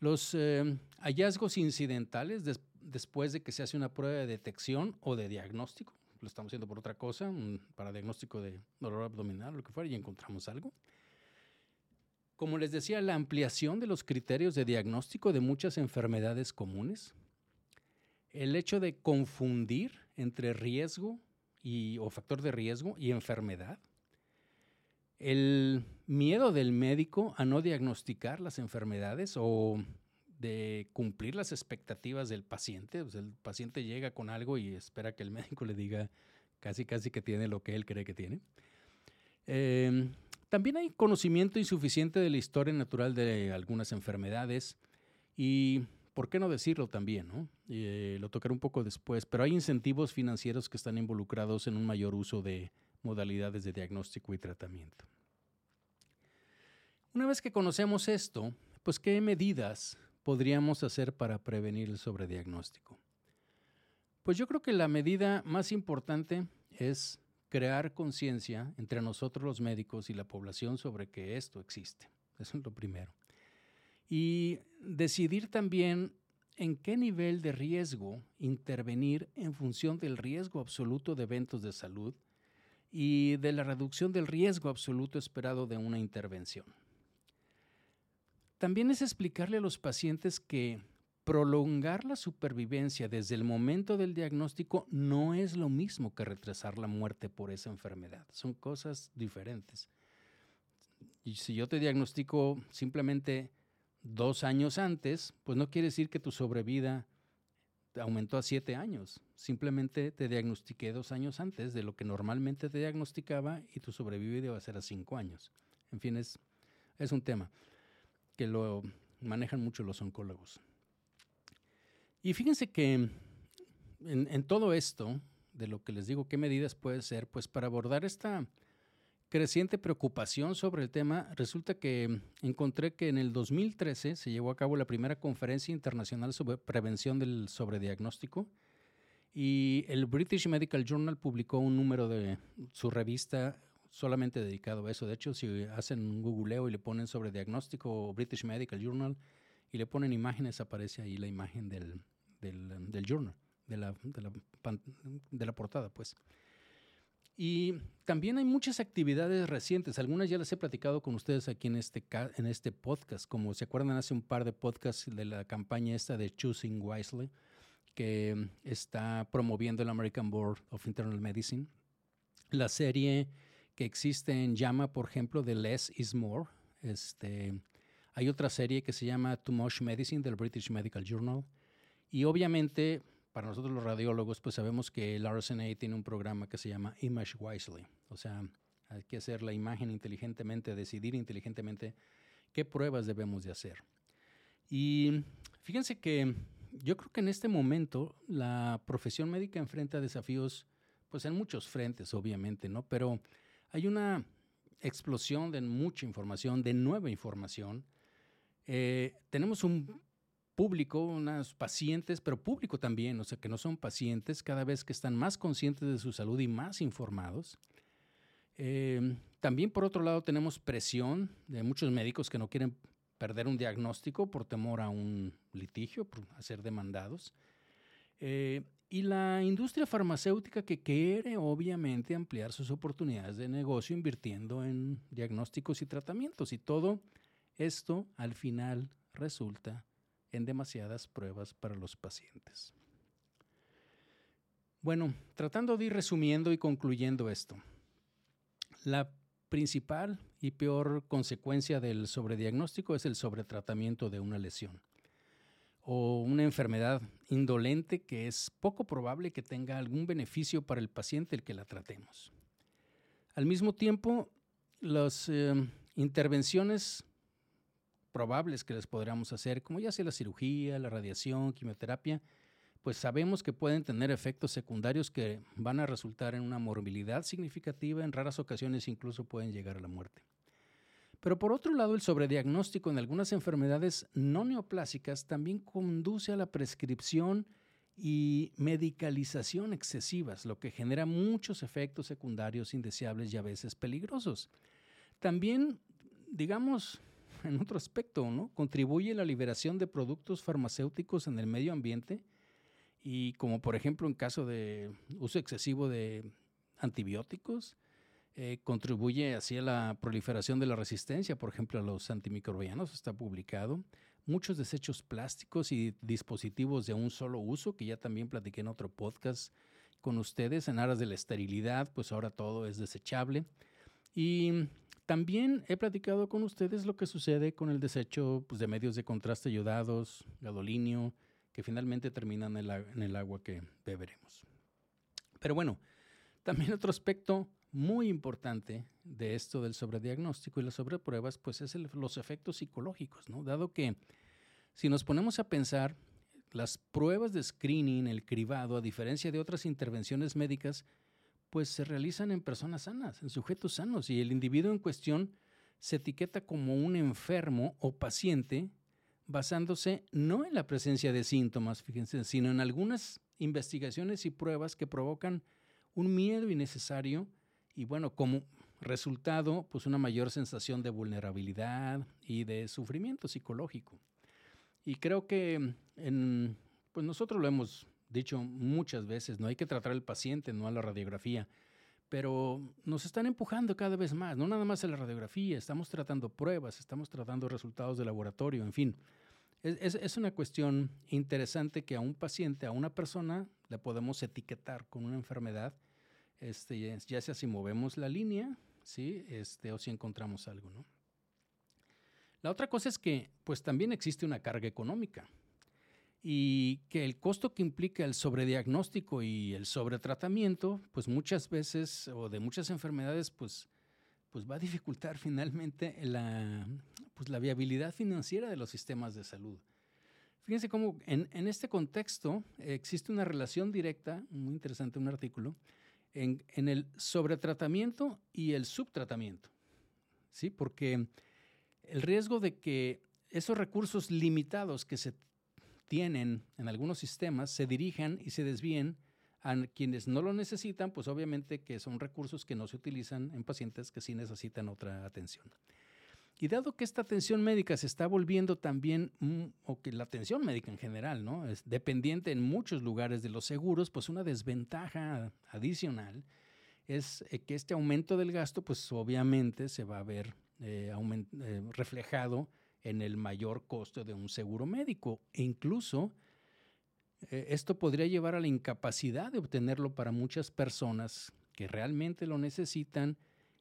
Los eh, hallazgos incidentales después de que se hace una prueba de detección o de diagnóstico lo estamos haciendo por otra cosa, para diagnóstico de dolor abdominal o lo que fuera, y encontramos algo. Como les decía, la ampliación de los criterios de diagnóstico de muchas enfermedades comunes, el hecho de confundir entre riesgo y, o factor de riesgo y enfermedad, el miedo del médico a no diagnosticar las enfermedades o de cumplir las expectativas del paciente. el paciente llega con algo y espera que el *laughs* médico le diga casi casi que tiene lo que él cree que tiene. Em, también hay conocimiento insuficiente de la historia natural de algunas enfermedades y, ¿por qué no decirlo también? Eh, lo tocaré un poco después, pero hay incentivos financieros que están involucrados en un mayor uso de modalidades de diagnóstico y tratamiento. Una vez que conocemos esto, pues qué medidas podríamos hacer para prevenir el sobrediagnóstico? Pues yo creo que la medida más importante es crear conciencia entre nosotros los médicos y la población sobre que esto existe. Eso es lo primero. Y decidir también en qué nivel de riesgo intervenir en función del riesgo absoluto de eventos de salud y de la reducción del riesgo absoluto esperado de una intervención. También es explicarle a los pacientes que prolongar la supervivencia desde el momento del diagnóstico no es lo mismo que retrasar la muerte por esa enfermedad. Son cosas diferentes. Y si yo te diagnostico simplemente dos años antes, pues no quiere decir que tu sobrevida aumentó a siete años. Simplemente te diagnostiqué dos años antes de lo que normalmente te diagnosticaba y tu sobrevivencia va a ser a cinco años. En fin, es un tema que lo manejan mucho los oncólogos. Y fíjense que en, todo esto, de lo que les digo, ¿qué medidas puede ser? Pues para abordar esta creciente preocupación sobre el tema, resulta que encontré que en el 2013 se llevó a cabo la primera conferencia internacional sobre prevención del sobrediagnóstico y el British Medical Journal publicó un número de su revista solamente dedicado a eso. De hecho, si hacen un googleo y le ponen sobre diagnóstico British Medical Journal y le ponen imágenes, aparece ahí la imagen del, del, journal, de la, de la, de la portada, pues. Y también hay muchas actividades recientes, algunas ya las he platicado con ustedes aquí en este, en este podcast, como se acuerdan hace un par de podcasts de la campaña esta de Choosing Wisely, que está promoviendo el American Board of Internal Medicine. La serie que existe en Llama, por ejemplo, de Less is More. Este, hay otra serie que se llama Too Much Medicine del British Medical Journal. Y obviamente para nosotros los radiólogos, pues sabemos que el RSNA tiene un programa que se llama Image Wisely. O sea, hay que hacer la imagen inteligentemente, decidir inteligentemente qué pruebas debemos de hacer. Y fíjense que yo creo que en este momento la profesión médica enfrenta desafíos, pues en muchos frentes, obviamente, ¿no? Pero hay una explosión de mucha información, de nueva información. Eh, tenemos un público, unos pacientes, pero público también, o sea, que no son pacientes, cada vez que están más conscientes de su salud y más informados. Eh, también, por otro lado, tenemos presión de muchos médicos que no quieren perder un diagnóstico por temor a un litigio, por ser demandados. Eh, y la industria farmacéutica que quiere obviamente ampliar sus oportunidades de negocio invirtiendo en diagnósticos y tratamientos. Y todo esto al final resulta en demasiadas pruebas para los pacientes. Bueno, tratando de ir resumiendo y concluyendo esto, la principal y peor consecuencia del sobrediagnóstico es el sobretratamiento de una lesión o una enfermedad indolente que es poco probable que tenga algún beneficio para el paciente el que la tratemos. Al mismo tiempo, las eh, intervenciones probables que les podríamos hacer, como ya sea la cirugía, la radiación, quimioterapia, pues sabemos que pueden tener efectos secundarios que van a resultar en una morbilidad significativa, en raras ocasiones incluso pueden llegar a la muerte. Pero por otro lado, el sobrediagnóstico en algunas enfermedades no neoplásicas también conduce a la prescripción y medicalización excesivas, lo que genera muchos efectos secundarios indeseables y a veces peligrosos. También, digamos, en otro aspecto, ¿no? Contribuye la liberación de productos farmacéuticos en el medio ambiente y como por ejemplo en caso de uso excesivo de antibióticos, eh, contribuye así a la proliferación de la resistencia, por ejemplo, a los antimicrobianos, está publicado. Muchos desechos plásticos y dispositivos de un solo uso, que ya también platiqué en otro podcast con ustedes, en aras de la esterilidad, pues ahora todo es desechable. Y también he platicado con ustedes lo que sucede con el desecho pues, de medios de contraste ayudados, gadolinio, que finalmente terminan en el, agua que beberemos. Pero bueno, también otro aspecto muy importante de esto del sobrediagnóstico y las sobrepruebas, pues es los efectos psicológicos. Dado que si nos ponemos a pensar, las pruebas de screening, el cribado, a diferencia de otras intervenciones médicas, pues se realizan en personas sanas, en sujetos sanos, y el individuo en cuestión se etiqueta como un enfermo o paciente basándose no en la presencia de síntomas, fíjense, sino en algunas investigaciones y pruebas que provocan un miedo innecesario y bueno, como resultado, pues una mayor sensación de vulnerabilidad y de sufrimiento psicológico. Y creo que pues nosotros lo hemos dicho muchas veces, no hay que tratar al paciente, no a la radiografía, pero nos están empujando cada vez más, no nada más a la radiografía, estamos tratando pruebas, estamos tratando resultados de laboratorio, en fin. Es, es, una cuestión interesante que a un paciente, a una persona, le podemos etiquetar con una enfermedad, este, ya sea si movemos la línea, ¿sí? este, o si encontramos algo. ¿no? La otra cosa es que pues también existe una carga económica. y que el costo que implica el sobrediagnóstico y el sobretratamiento, pues muchas veces o de muchas enfermedades, pues, pues va a dificultar *laughs* finalmente la, pues la viabilidad financiera de los sistemas de salud. Fíjense cómo en, en este contexto existe una relación directa, muy interesante un artículo, en, el sobretratamiento y el subtratamiento. ¿Sí? Porque el riesgo de que esos recursos limitados que se tienen en algunos sistemas se dirijan y se desvíen a quienes no lo necesitan, pues obviamente que son recursos que no se utilizan en pacientes que sí necesitan otra atención. Y dado que esta atención médica se está volviendo también, mm, o que la atención médica en general, ¿no? Es dependiente en muchos lugares de los seguros, pues una desventaja adicional es eh, que este aumento del gasto, pues obviamente se va a ver eh, eh, reflejado en el mayor costo de un seguro médico. E incluso esto podría llevar a la incapacidad de obtenerlo para muchas personas que realmente lo necesitan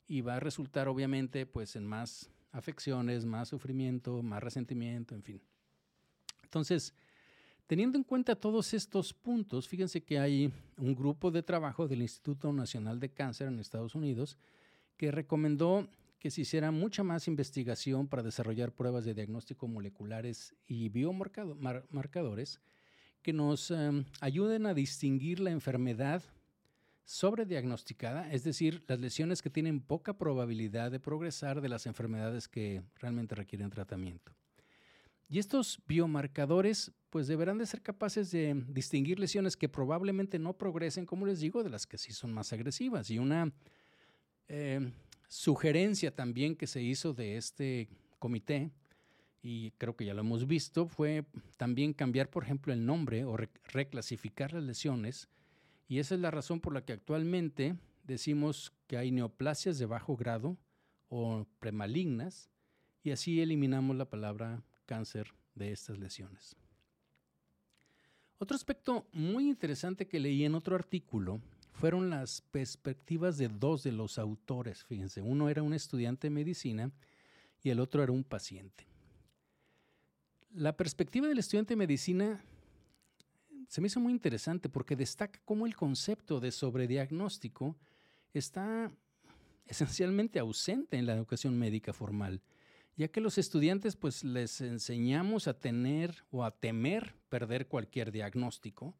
y va a resultar obviamente pues en más afecciones, más sufrimiento, más resentimiento, en fin. Entonces, teniendo en cuenta todos estos puntos, fíjense que hay un grupo de trabajo del Instituto Nacional de Cáncer en Estados Unidos que recomendó que se hiciera mucha más investigación para desarrollar pruebas de diagnóstico moleculares y biomarcadores que nos em, ayuden a distinguir la enfermedad sobrediagnosticada, es decir, las lesiones que tienen poca probabilidad de progresar de las enfermedades que realmente requieren tratamiento. Y estos biomarcadores pues deberán de ser capaces de distinguir lesiones que probablemente no progresen, como les digo, de las que sí son más agresivas. Y una eh, sugerencia también que se hizo de este comité, y creo que ya lo hemos visto, fue también cambiar, por ejemplo, el nombre o reclasificar las lesiones. Y esa es la razón por la que actualmente decimos que hay neoplasias de bajo grado o premalignas, y así eliminamos la palabra cáncer de estas lesiones. Otro aspecto muy interesante que leí en otro artículo fueron las perspectivas de dos de los autores. Fíjense, uno era un estudiante de medicina y el otro era un paciente. La perspectiva del estudiante de medicina se me hizo muy interesante porque destaca cómo el concepto de sobrediagnóstico está esencialmente ausente en la educación médica formal, ya que los estudiantes pues les enseñamos a tener o a temer perder cualquier diagnóstico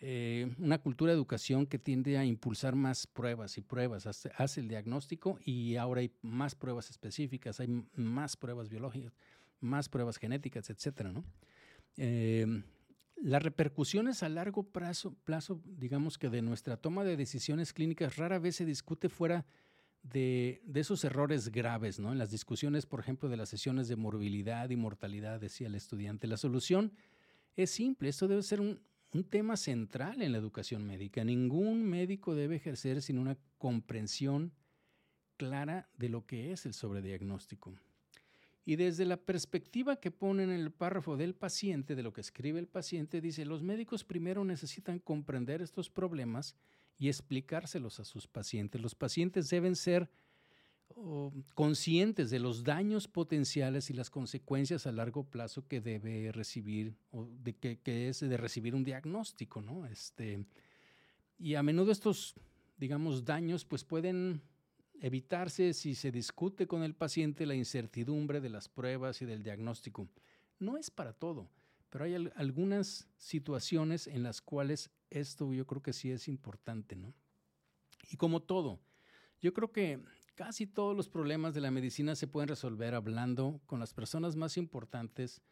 eh, una cultura de educación que tiende a impulsar más pruebas y pruebas, hace, el diagnóstico y ahora hay más pruebas específicas, hay más pruebas biológicas, más pruebas genéticas, etcétera, em, las repercusiones a largo plazo, plazo, digamos que de nuestra toma de decisiones clínicas rara vez se discute fuera de, de, esos errores graves, ¿no? En las discusiones, por ejemplo, de las sesiones de morbilidad y mortalidad, decía el estudiante. La solución es simple, esto debe ser un, un tema central en la educación médica. Ningún médico debe ejercer sin una comprensión clara de lo que es el sobrediagnóstico. Y desde la perspectiva que pone en el párrafo del paciente, de lo que escribe el paciente, dice, los médicos primero necesitan comprender estos problemas y explicárselos a sus pacientes. Los pacientes deben ser conscientes de los daños potenciales y las consecuencias a largo plazo que debe recibir, o de que, es de recibir un diagnóstico, ¿no? Este, y a menudo estos, digamos, daños pues pueden evitarse si se discute con el paciente la incertidumbre de las pruebas y del diagnóstico. No es para todo, pero hay algunas situaciones en las cuales esto yo creo que sí es importante, ¿no? Y como todo, yo creo que Casi todos los problemas de la medicina se pueden resolver hablando con las personas más importantes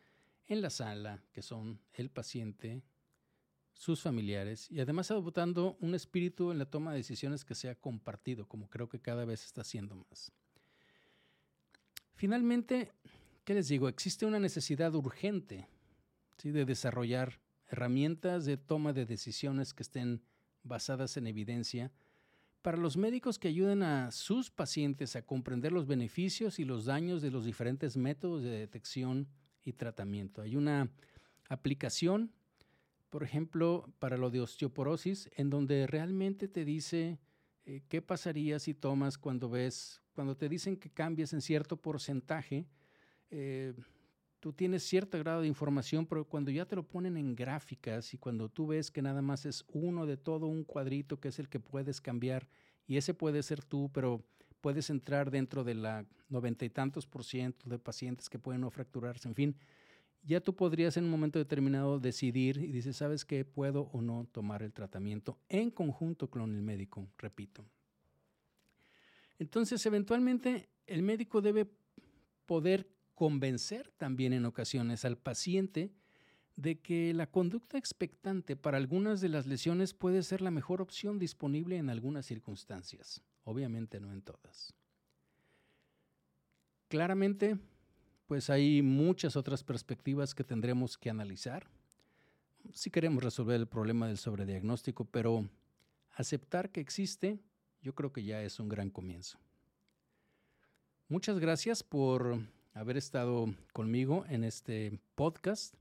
en la sala, que son el paciente, sus familiares, y además adoptando un espíritu en la toma de decisiones que sea compartido, como creo que cada vez está siendo más. Finalmente, ¿qué les digo? Existe una necesidad urgente ¿sí? de desarrollar herramientas de toma de decisiones que estén basadas en evidencia, para los médicos que ayuden a sus pacientes a comprender los beneficios y los daños de los diferentes métodos de detección y tratamiento. Hay una aplicación, por ejemplo, para lo de osteoporosis, en donde realmente te dice eh, qué pasaría si tomas cuando ves, cuando te dicen que cambias en cierto porcentaje, eh, tú tienes cierto grado de información, pero cuando ya te lo ponen en gráficas y cuando tú ves que nada más es uno de todo un cuadrito que es el que puedes cambiar, y ese puede ser tú, pero puedes entrar dentro de la noventa y tantos por ciento de pacientes que pueden no fracturarse, en fin, ya tú podrías en un momento determinado decidir y dices, ¿sabes qué? Puedo o no tomar el tratamiento en conjunto con el médico, repito. Entonces, eventualmente, el médico debe poder convencer también en ocasiones al paciente de que la conducta expectante para algunas de las lesiones puede ser la mejor opción disponible en algunas circunstancias, obviamente no en todas. Claramente, pues hay muchas otras perspectivas que tendremos que analizar si queremos resolver el problema del sobrediagnóstico, pero aceptar que existe, yo creo que ya es un gran comienzo. Muchas gracias por haber estado conmigo en este podcast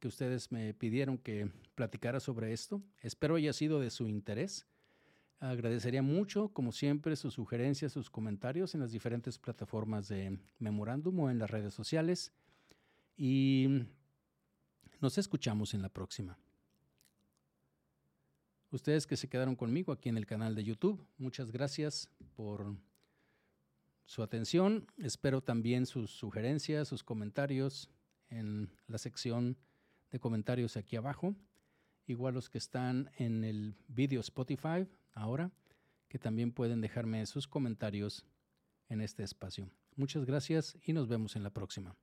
que ustedes me pidieron que platicara sobre esto. Espero haya sido de su interés. Agradecería mucho, como siempre, sus sugerencias, sus comentarios en las diferentes plataformas de Memorándum o en las redes sociales. Y nos escuchamos en la próxima. Ustedes que se quedaron conmigo aquí en el canal de YouTube, muchas gracias por su atención. Espero también sus sugerencias, sus comentarios en la sección de comentarios aquí abajo. Igual los que están en el video Spotify, ahora, que también pueden dejarme sus comentarios en este espacio. Muchas gracias y nos vemos en la próxima.